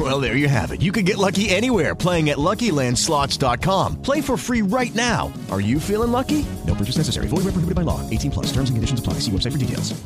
Well, there you have it. You can get lucky anywhere playing at LuckyLandSlots.com. Play for free right now. Are you feeling lucky? No purchase necessary. Void where prohibited by law. 18 plus. Terms and conditions apply. See website for details.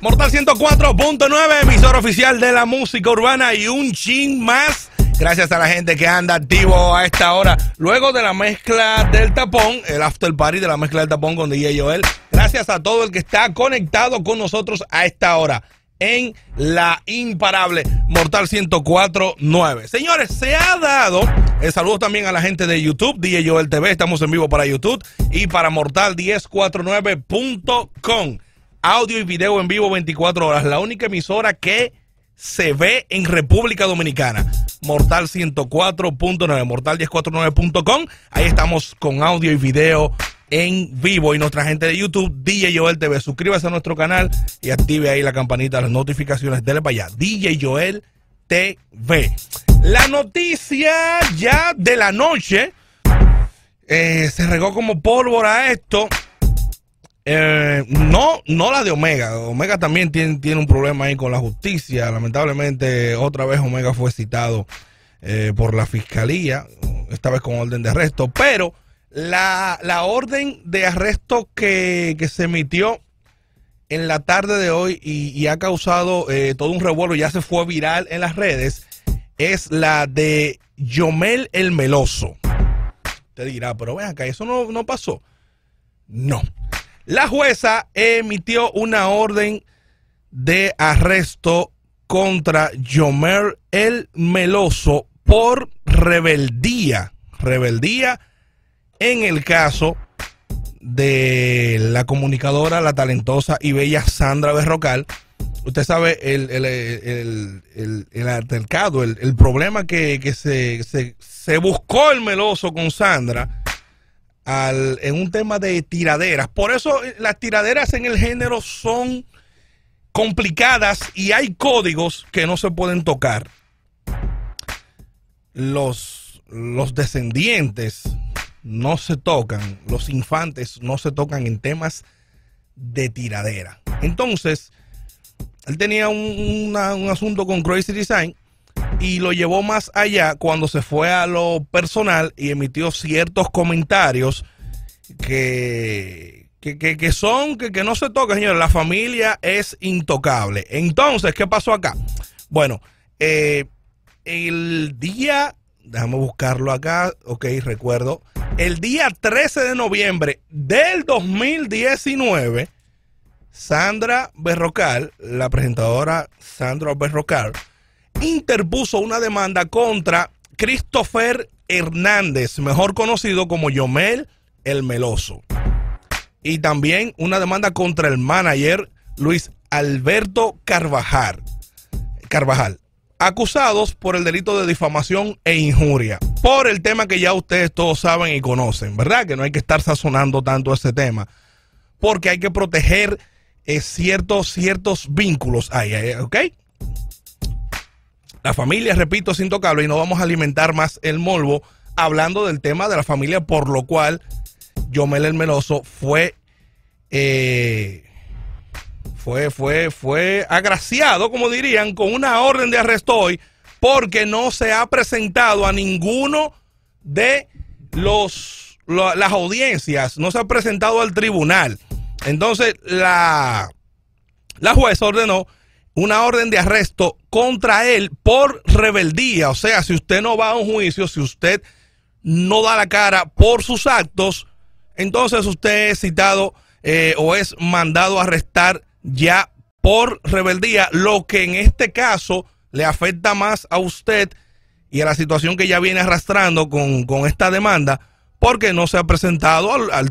Mortal 104.9, emisor oficial de la música urbana y un chin más. Gracias a la gente que anda activo a esta hora. Luego de la mezcla del tapón, el after party de la mezcla del tapón con DJ Joel. Gracias a todo el que está conectado con nosotros a esta hora en la imparable Mortal 104.9. Señores, se ha dado. El saludo también a la gente de YouTube, DJ Joel TV. Estamos en vivo para YouTube y para Mortal1049.com. Audio y video en vivo 24 horas. La única emisora que se ve en República Dominicana. Mortal 104.9, mortal1049.com. Ahí estamos con audio y video en vivo. Y nuestra gente de YouTube, DJ Joel TV. Suscríbase a nuestro canal y active ahí la campanita, las notificaciones. Dele para allá. DJ Joel TV. La noticia ya de la noche. eh, se regó como pólvora esto. Eh, no, no la de Omega. Omega también tiene, tiene un problema ahí con la justicia. Lamentablemente, otra vez Omega fue citado eh, por la fiscalía, esta vez con orden de arresto. Pero la, la orden de arresto que, que se emitió en la tarde de hoy y, ha causado eh, todo un revuelo, ya se fue viral en las redes, es la de Yomel el Meloso. Usted dirá, pero ven acá, eso no, no pasó. No. La jueza emitió una orden de arresto contra Yomer el Meloso por rebeldía. Rebeldía en el caso de la comunicadora, la talentosa y bella Sandra Berrocal. Usted sabe el, el, el, el, altercado, el, el problema que, que se, se, se buscó el Meloso con Sandra en un tema de tiraderas. Por eso eh, las tiraderas en el género son complicadas y hay códigos que no se pueden tocar. Los, los descendientes no se tocan, los infantes no se tocan en temas de tiradera. Entonces, él tenía un, un asunto con Crazy Design y lo llevó más allá cuando se fue a lo personal y emitió ciertos comentarios que, que, que, son, que, que, no se tocan, señores. La familia es intocable. Entonces, ¿qué pasó acá? Bueno, eh, el día, déjame buscarlo acá, ok, recuerdo, el día 13 de noviembre del 2019, Sandra Berrocal, la presentadora Sandra Berrocal, interpuso una demanda contra Christopher Hernández, mejor conocido como Yomel el Meloso. Y también una demanda contra el manager Luis Alberto Carvajal. Carvajal, acusados por el delito de difamación e injuria. Por el tema que ya ustedes todos saben y conocen, ¿verdad? Que no hay que estar sazonando tanto ese tema. Porque hay que proteger eh, ciertos, ciertos vínculos ahí, ¿ok? La familia, repito, es intocable y no vamos a alimentar más el molvo hablando del tema de la familia, por lo cual Yomel el Meloso fue, eh, fue, fue, fue agraciado, como dirían, con una orden de arresto hoy, porque no se ha presentado a ninguno de los, lo, las audiencias, no se ha presentado al tribunal. Entonces, la, la jueza ordenó una orden de arresto contra él por rebeldía. O sea, si usted no va a un juicio, si usted no da la cara por sus actos, entonces usted es citado eh, o es mandado a arrestar ya por rebeldía, lo que en este caso le afecta más a usted y a la situación que ya viene arrastrando con, con esta demanda, porque no se ha presentado al, al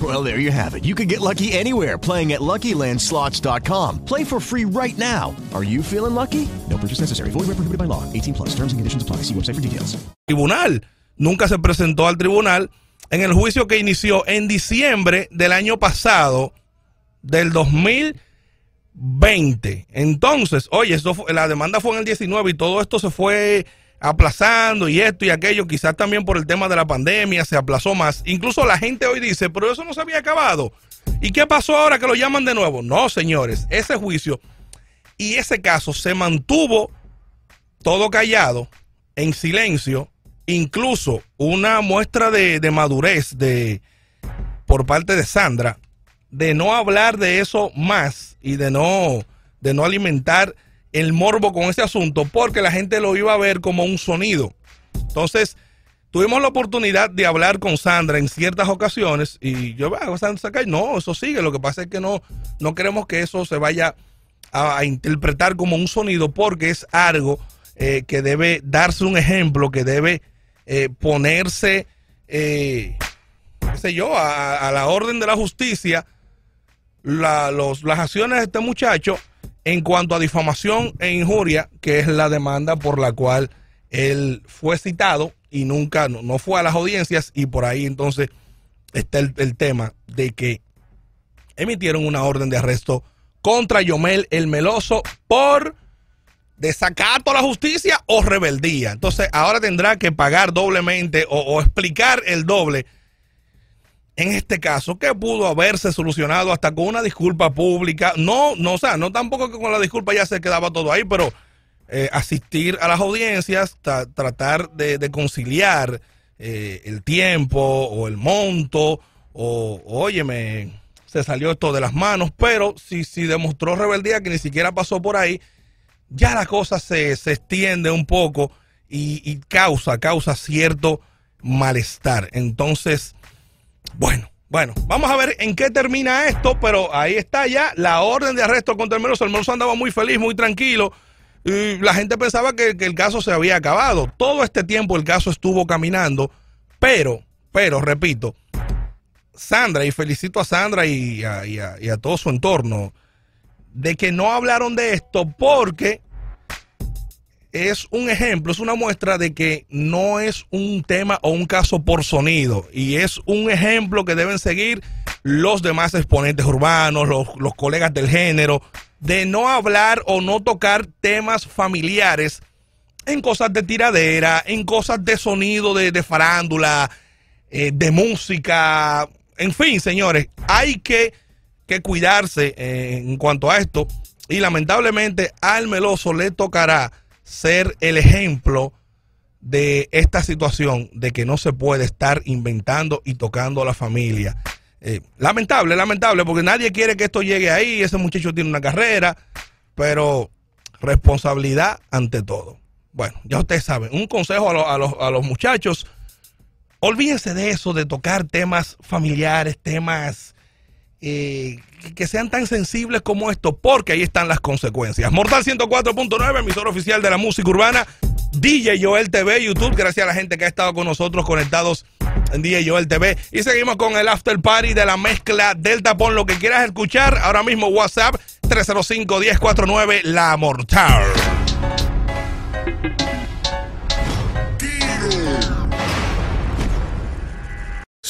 Well, there you have it. You can get lucky anywhere playing at LuckyLandSlots.com. Play for free right now. Are you feeling lucky? No purchase necessary. Void where prohibited by law. 18 plus. Terms and conditions apply. See website for details. tribunal. Nunca se presentó al tribunal en el juicio que inició en diciembre del año pasado, del 2020. Entonces, oye, eso fue- la demanda fue en el 19 y todo esto se fue aplazando y esto y aquello, quizás también por el tema de la pandemia se aplazó más. Incluso la gente hoy dice, pero eso no se había acabado. ¿Y qué pasó ahora que lo llaman de nuevo? No, señores, ese juicio y ese caso se mantuvo todo callado, en silencio, incluso una muestra de, de madurez de, por parte de Sandra de no hablar de eso más y de no, de no alimentar el morbo con ese asunto porque la gente lo iba a ver como un sonido. Entonces, tuvimos la oportunidad de hablar con Sandra en ciertas ocasiones y yo, "Ah, Sandra, saca", no, eso sigue, lo que pasa es que no, no queremos que eso se vaya a, a interpretar como un sonido porque es algo eh, que debe darse un ejemplo, que debe eh, ponerse, eh, qué sé yo, a, a la orden de la justicia la- los- las acciones de este muchacho en cuanto a difamación e injuria, que es la demanda por la cual él fue citado y nunca, no, no fue a las audiencias y por ahí entonces está el, tema de que emitieron una orden de arresto contra Yomel el Meloso por desacato a la justicia o rebeldía. Entonces ahora tendrá que pagar doblemente o explicar el doble en este caso que pudo haberse solucionado hasta con una disculpa pública. No, no, o sea, no tampoco que con la disculpa ya se quedaba todo ahí, pero eh, asistir a las audiencias, tra- tratar de, de conciliar eh, el tiempo o el monto, o óyeme, se salió esto de las manos, pero si, si demostró rebeldía que ni siquiera pasó por ahí, ya la cosa se, se extiende un poco y, y causa, causa cierto malestar. Entonces, bueno, bueno, vamos a ver en qué termina esto, pero ahí está ya la orden de arresto contra el Meloso. El andaba muy feliz, muy tranquilo. Y la gente pensaba que, el caso se había acabado. Todo este tiempo el caso estuvo caminando, pero, pero, repito, Sandra, y felicito a Sandra y a todo su entorno, de que no hablaron de esto porque es un ejemplo, es una muestra de que no es un tema o un caso por sonido y es un ejemplo que deben seguir los demás exponentes urbanos, los, los colegas del género, de no hablar o no tocar temas familiares en cosas de tiradera, en cosas de sonido, de, de farándula, eh, de música, en fin, señores, hay que, que cuidarse eh, en cuanto a esto y lamentablemente al meloso le tocará ser el ejemplo de esta situación de que no se puede estar inventando y tocando a la familia. Eh, lamentable, lamentable, porque nadie quiere que esto llegue ahí, ese muchacho tiene una carrera, pero responsabilidad ante todo. Bueno, ya ustedes saben, un consejo a, a los, a los muchachos, olvídense de eso, de tocar temas familiares, temas eh, que- sean tan sensibles como esto, porque ahí están las consecuencias. Mortal 104.9, emisor oficial de la música urbana, DJ Joel TV, YouTube, gracias a la gente que ha estado con nosotros conectados en DJ Joel TV. Y seguimos con el after party de la mezcla del tapón, lo que quieras escuchar, ahora mismo WhatsApp 305-1049, La Mortal.